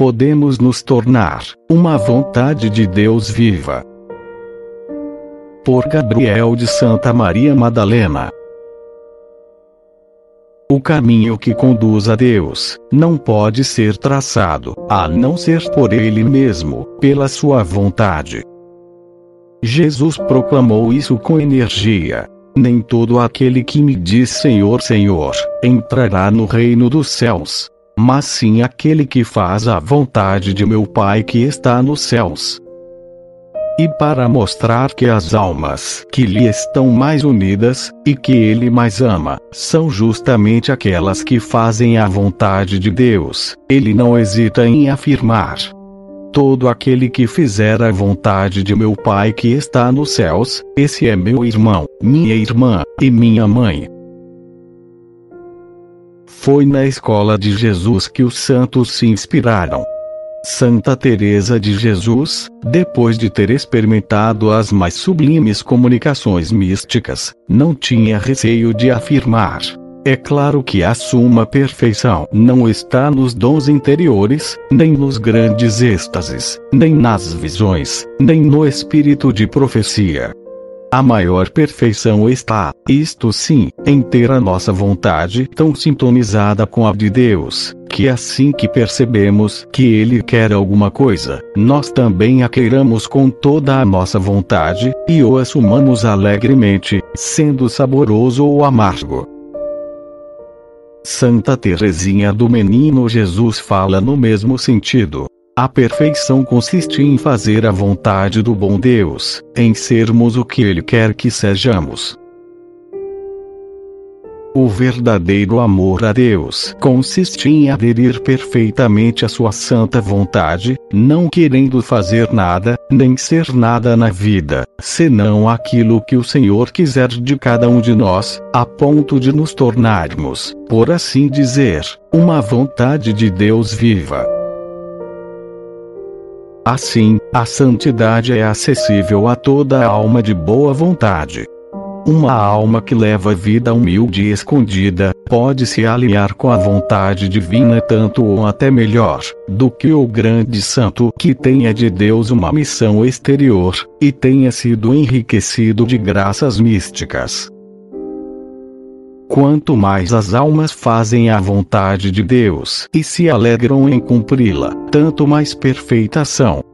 Podemos nos tornar uma vontade de Deus viva. Por Gabriel de Santa Maria Madalena. O caminho que conduz a Deus não pode ser traçado, a não ser por Ele mesmo, pela Sua vontade. Jesus proclamou isso com energia. Nem todo aquele que me diz Senhor, Senhor, entrará no reino dos céus, mas sim aquele que faz a vontade de meu Pai que está nos céus. E para mostrar que as almas que lhe estão mais unidas, e que ele mais ama, são justamente aquelas que fazem a vontade de Deus, ele não hesita em afirmar: Todo aquele que fizer a vontade de meu Pai que está nos céus, esse é meu irmão, minha irmã e minha mãe. Foi na escola de Jesus que os santos se inspiraram. Santa Teresa de Jesus, depois de ter experimentado as mais sublimes comunicações místicas, não tinha receio de afirmar: é claro que a suma perfeição não está nos dons interiores, nem nos grandes êxtases, nem nas visões, nem no espírito de profecia. A maior perfeição está, isto sim, em ter a nossa vontade tão sintonizada com a de Deus, que assim que percebemos que Ele quer alguma coisa, nós também a queiramos com toda a nossa vontade, e o assumamos alegremente, sendo saboroso ou amargo. Santa Teresinha do Menino Jesus fala no mesmo sentido. A perfeição consiste em fazer a vontade do bom Deus, em sermos o que Ele quer que sejamos. O verdadeiro amor a Deus consiste em aderir perfeitamente à sua santa vontade, não querendo fazer nada, nem ser nada na vida, senão aquilo que o Senhor quiser de cada um de nós, a ponto de nos tornarmos, por assim dizer, uma vontade de Deus viva. Assim, a santidade é acessível a toda alma de boa vontade. Uma alma que leva vida humilde e escondida, pode se aliar com a vontade divina tanto ou até melhor, do que o grande santo que tenha de Deus uma missão exterior, e tenha sido enriquecido de graças místicas. Quanto mais as almas fazem a vontade de Deus e se alegram em cumpri-la, tanto mais perfeitas são.